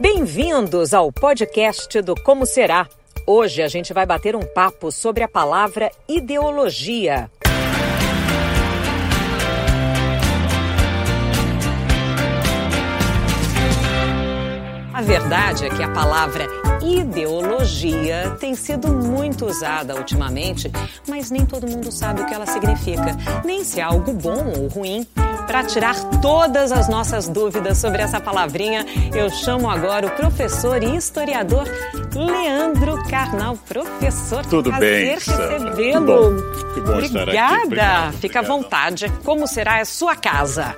Bem-vindos ao podcast do Como Será. Hoje a gente vai bater um papo sobre a palavra ideologia. A verdade é que a palavra ideologia tem sido muito usada ultimamente, mas nem todo mundo sabe o que ela significa, nem se é algo bom ou ruim. Para tirar todas as nossas dúvidas sobre essa palavrinha, eu chamo agora o professor e historiador Leandro Carnal. Professor, Tudo bem, recebê-lo. Que bom Obrigada. estar aqui. Obrigado, Fica à vontade. Como será a sua casa?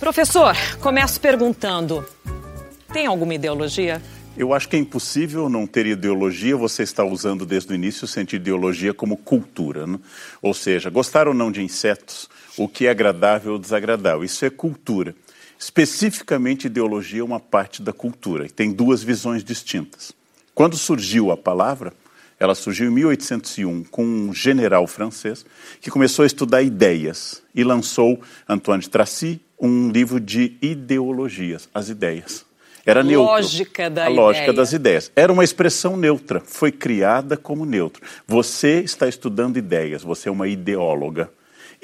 Professor, começo perguntando: tem alguma ideologia? Eu acho que é impossível não ter ideologia. Você está usando desde o início o sentido de ideologia como cultura. Né? Ou seja, gostar ou não de insetos, o que é agradável ou desagradável. Isso é cultura. Especificamente, ideologia é uma parte da cultura. E tem duas visões distintas. Quando surgiu a palavra, ela surgiu em 1801 com um general francês que começou a estudar ideias e lançou, Antoine de Tracy, um livro de ideologias, as ideias. Era neutro. Lógica da a lógica ideia. das ideias. Era uma expressão neutra, foi criada como neutro. Você está estudando ideias, você é uma ideóloga.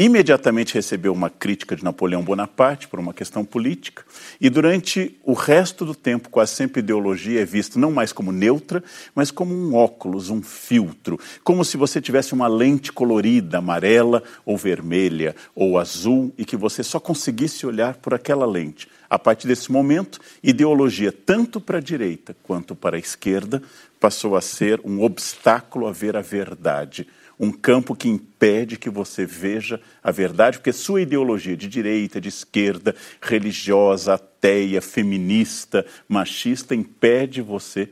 Imediatamente recebeu uma crítica de Napoleão Bonaparte por uma questão política, e durante o resto do tempo, quase sempre ideologia é vista não mais como neutra, mas como um óculos, um filtro, como se você tivesse uma lente colorida, amarela ou vermelha ou azul, e que você só conseguisse olhar por aquela lente. A partir desse momento, ideologia, tanto para a direita quanto para a esquerda, passou a ser um obstáculo a ver a verdade. Um campo que impede que você veja a verdade, porque sua ideologia de direita, de esquerda, religiosa, ateia, feminista, machista, impede você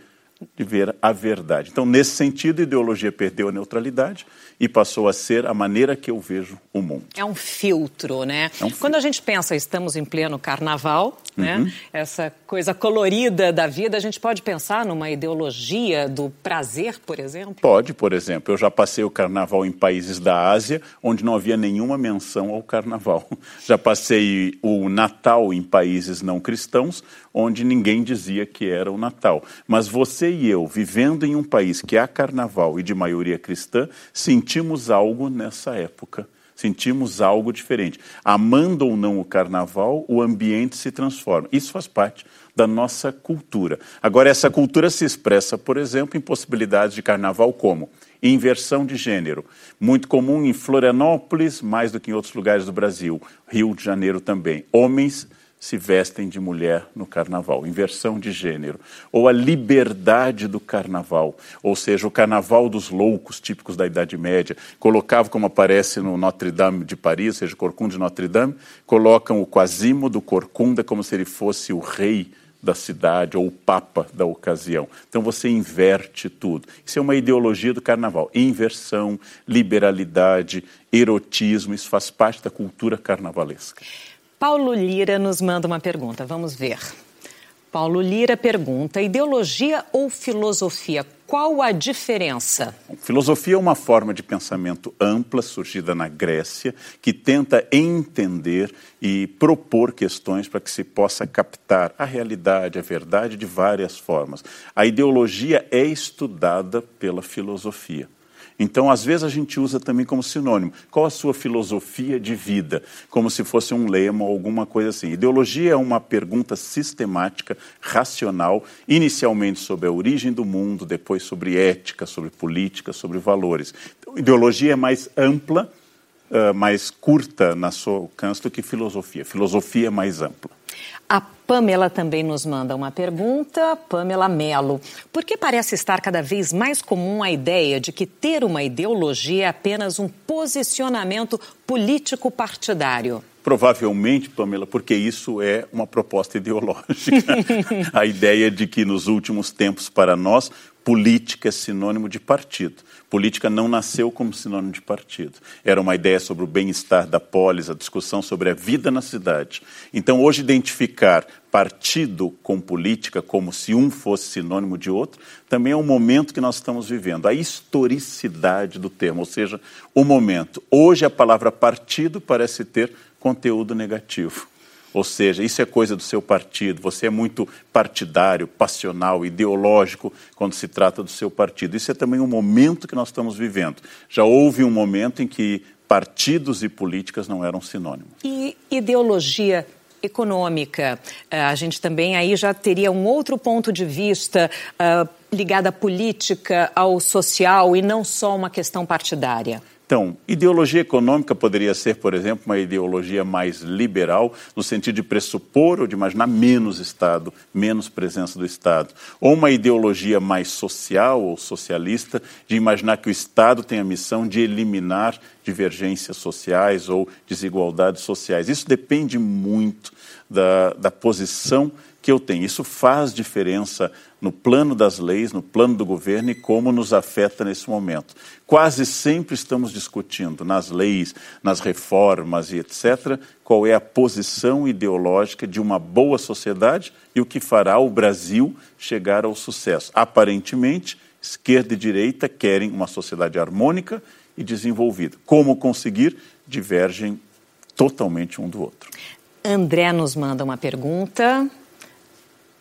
de ver a verdade. Então, nesse sentido, a ideologia perdeu a neutralidade e passou a ser a maneira que eu vejo o mundo. É um filtro, né? É um filtro. Quando a gente pensa, estamos em pleno carnaval, Uhum. né? Essa coisa colorida da vida, a gente pode pensar numa ideologia do prazer, por exemplo? Pode, por exemplo, eu já passei o carnaval em países da Ásia onde não havia nenhuma menção ao carnaval. Já passei o Natal em países não cristãos onde ninguém dizia que era o Natal. Mas você e eu, vivendo em um país que há carnaval e de maioria cristã, sentimos algo nessa época. Sentimos algo diferente. Amando ou não o carnaval, o ambiente se transforma. Isso faz parte da nossa cultura. Agora, essa cultura se expressa, por exemplo, em possibilidades de carnaval como inversão de gênero, muito comum em Florianópolis, mais do que em outros lugares do Brasil, Rio de Janeiro também. Homens se vestem de mulher no carnaval, inversão de gênero. Ou a liberdade do carnaval, ou seja, o carnaval dos loucos, típicos da Idade Média. Colocava, como aparece no Notre Dame de Paris, ou seja, Corcunda de Notre Dame, colocam o Quasimodo Corcunda como se ele fosse o rei da cidade ou o papa da ocasião. Então você inverte tudo. Isso é uma ideologia do carnaval. Inversão, liberalidade, erotismo, isso faz parte da cultura carnavalesca. Paulo Lira nos manda uma pergunta, vamos ver. Paulo Lira pergunta: ideologia ou filosofia? Qual a diferença? Filosofia é uma forma de pensamento ampla, surgida na Grécia, que tenta entender e propor questões para que se possa captar a realidade, a verdade de várias formas. A ideologia é estudada pela filosofia. Então, às vezes, a gente usa também como sinônimo. Qual a sua filosofia de vida? Como se fosse um lema ou alguma coisa assim. Ideologia é uma pergunta sistemática, racional, inicialmente sobre a origem do mundo, depois sobre ética, sobre política, sobre valores. Então, ideologia é mais ampla, uh, mais curta na sua alcance do que filosofia. Filosofia é mais ampla. A Pamela também nos manda uma pergunta, Pamela Melo. Por que parece estar cada vez mais comum a ideia de que ter uma ideologia é apenas um posicionamento político partidário? Provavelmente, Pamela, porque isso é uma proposta ideológica. a ideia de que nos últimos tempos, para nós, política é sinônimo de partido. Política não nasceu como sinônimo de partido. Era uma ideia sobre o bem-estar da polis, a discussão sobre a vida na cidade. Então, hoje, identificar partido com política como se um fosse sinônimo de outro, também é um momento que nós estamos vivendo. A historicidade do termo, ou seja, o momento. Hoje, a palavra partido parece ter conteúdo negativo. Ou seja, isso é coisa do seu partido. Você é muito partidário, passional, ideológico quando se trata do seu partido. Isso é também um momento que nós estamos vivendo. Já houve um momento em que partidos e políticas não eram sinônimos. E ideologia econômica. Eh, a gente também aí já teria um outro ponto de vista uh, ligado à política, ao social e não só uma questão partidária. Então, ideologia econômica poderia ser, por exemplo, uma ideologia mais liberal, no sentido de pressupor ou de imaginar menos Estado, menos presença do Estado. Ou uma ideologia mais social ou socialista, de imaginar que o Estado tem a missão de eliminar divergências sociais ou desigualdades sociais. Isso depende muito da, da posição que eu tenho. Isso faz diferença no plano das leis, no plano do governo e como nos afeta nesse momento. Quase sempre estamos discutindo nas leis, nas reformas e etc., qual é a posição ideológica de uma boa sociedade e o que fará o Brasil chegar ao sucesso. Aparentemente, esquerda e direita querem uma sociedade harmônica e desenvolvida. Como conseguir? Divergem totalmente um do outro. André nos manda uma pergunta.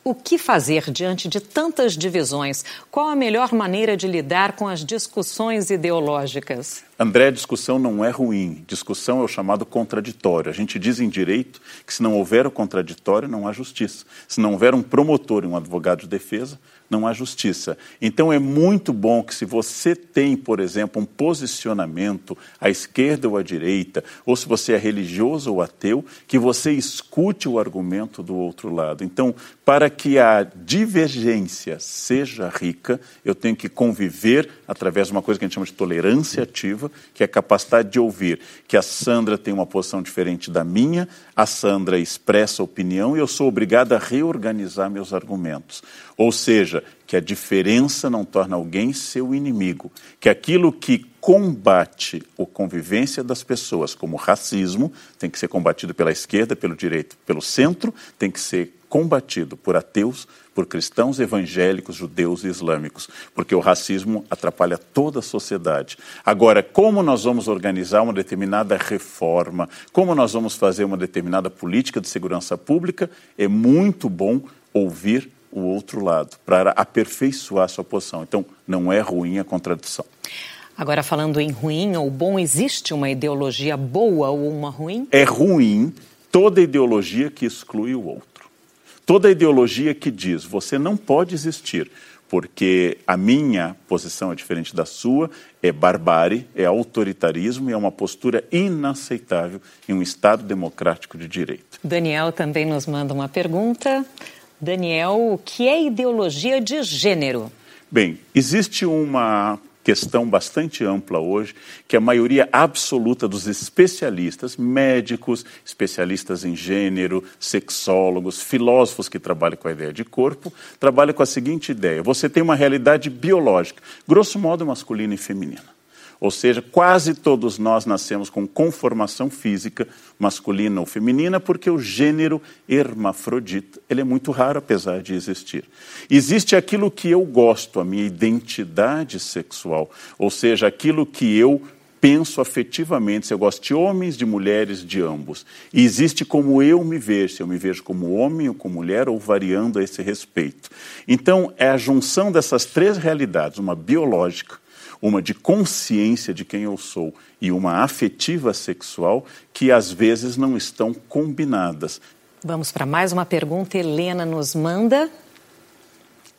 O que fazer diante de tantas divisões? Qual a melhor maneira de lidar com as discussões ideológicas? André, discussão não é ruim. Discussão é o chamado contraditório. A gente diz em direito que se não houver o contraditório, não há justiça. Se não houver um promotor e um advogado de defesa, não há justiça. Então é muito bom que se você tem, por exemplo, um posicionamento à esquerda ou à direita, ou se você é religioso ou ateu, que você escute o argumento do outro lado. Então, para que a divergência seja rica, eu tenho que conviver através de uma coisa que a gente chama de tolerância ativa, que é a capacidade de ouvir que a Sandra tem uma posição diferente da minha, a Sandra expressa opinião e eu sou obrigado a reorganizar meus argumentos. Ou seja, que a diferença não torna alguém seu inimigo, que aquilo que combate a convivência das pessoas, como racismo, tem que ser combatido pela esquerda, pelo direito, pelo centro, tem que ser combatido por ateus, por cristãos evangélicos, judeus e islâmicos, porque o racismo atrapalha toda a sociedade. Agora, como nós vamos organizar uma determinada reforma, como nós vamos fazer uma determinada política de segurança pública, é muito bom ouvir o outro lado para aperfeiçoar a sua posição. Então, não é ruim a contradição. Agora, falando em ruim ou bom, existe uma ideologia boa ou uma ruim? É ruim toda ideologia que exclui o outro. Toda ideologia que diz você não pode existir porque a minha posição é diferente da sua, é barbárie, é autoritarismo e é uma postura inaceitável em um Estado democrático de direito. Daniel também nos manda uma pergunta. Daniel, o que é ideologia de gênero? Bem, existe uma questão bastante ampla hoje, que a maioria absoluta dos especialistas, médicos, especialistas em gênero, sexólogos, filósofos que trabalham com a ideia de corpo, trabalham com a seguinte ideia: você tem uma realidade biológica, grosso modo masculina e feminina. Ou seja, quase todos nós nascemos com conformação física, masculina ou feminina, porque o gênero hermafrodita ele é muito raro, apesar de existir. Existe aquilo que eu gosto, a minha identidade sexual, ou seja, aquilo que eu penso afetivamente, se eu gosto de homens, de mulheres, de ambos. E existe como eu me vejo, se eu me vejo como homem ou como mulher, ou variando a esse respeito. Então, é a junção dessas três realidades, uma biológica, uma de consciência de quem eu sou e uma afetiva sexual, que às vezes não estão combinadas. Vamos para mais uma pergunta. Helena nos manda.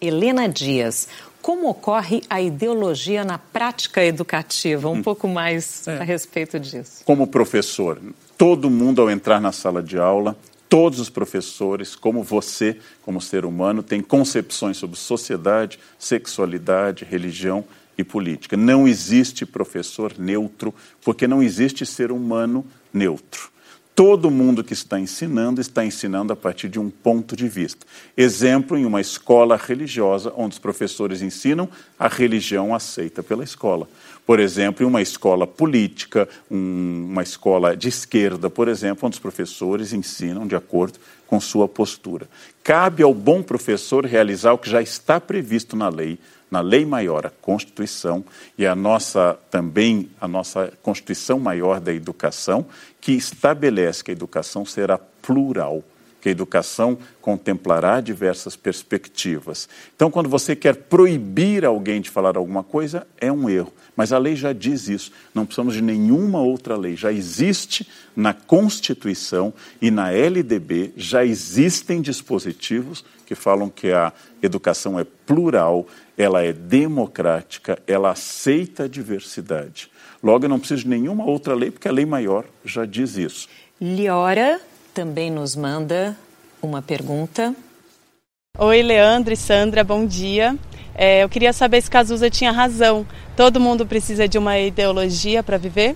Helena Dias, como ocorre a ideologia na prática educativa? Um hum. pouco mais é. a respeito disso. Como professor, todo mundo ao entrar na sala de aula, todos os professores, como você, como ser humano, tem concepções sobre sociedade, sexualidade, religião e política. Não existe professor neutro, porque não existe ser humano neutro. Todo mundo que está ensinando está ensinando a partir de um ponto de vista. Exemplo, em uma escola religiosa, onde os professores ensinam a religião aceita pela escola. Por exemplo, em uma escola política, um, uma escola de esquerda, por exemplo, onde os professores ensinam de acordo com sua postura. Cabe ao bom professor realizar o que já está previsto na lei, na lei maior, a Constituição, e a nossa também a nossa Constituição maior da educação, que estabelece que a educação será plural que a educação contemplará diversas perspectivas. Então, quando você quer proibir alguém de falar alguma coisa, é um erro. Mas a lei já diz isso. Não precisamos de nenhuma outra lei. Já existe na Constituição e na LDB, já existem dispositivos que falam que a educação é plural, ela é democrática, ela aceita a diversidade. Logo, eu não preciso de nenhuma outra lei, porque a lei maior já diz isso. Liora também nos manda uma pergunta. Oi, Leandro e Sandra, bom dia. É, eu queria saber se Cazuza tinha razão. Todo mundo precisa de uma ideologia para viver?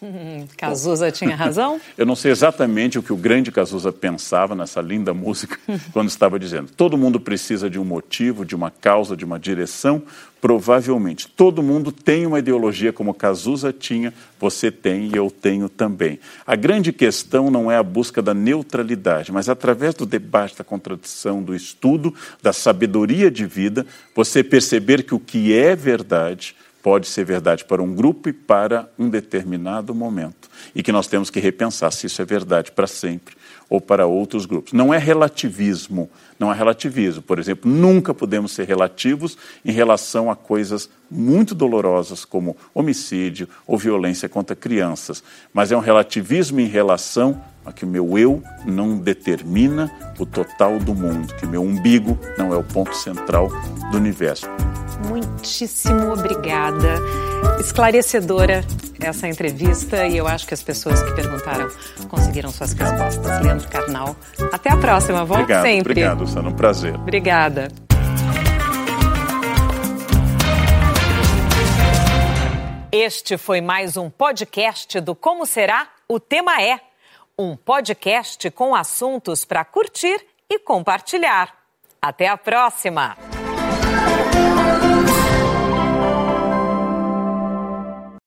Cazuza tinha razão? Eu não sei exatamente o que o grande Cazuza pensava nessa linda música quando estava dizendo. Todo mundo precisa de um motivo, de uma causa, de uma direção. Provavelmente. Todo mundo tem uma ideologia como Cazuza tinha, você tem e eu tenho também. A grande questão não é a busca da neutralidade, mas através do debate, da contradição, do estudo, da sabedoria de vida, você perceber que o que é verdade pode ser verdade para um grupo e para um determinado momento. E que nós temos que repensar se isso é verdade para sempre ou para outros grupos. Não é relativismo, não é relativismo. Por exemplo, nunca podemos ser relativos em relação a coisas muito dolorosas como homicídio ou violência contra crianças, mas é um relativismo em relação a que o meu eu não determina o total do mundo, que meu umbigo não é o ponto central do universo. Muitíssimo obrigada. Esclarecedora essa entrevista e eu acho que as pessoas que perguntaram conseguiram suas respostas. Leandro Carnal, até a próxima. Volte obrigado, sempre. Obrigado, Sandra. Um prazer. Obrigada. Este foi mais um podcast do Como Será? O Tema É. Um podcast com assuntos para curtir e compartilhar. Até a próxima!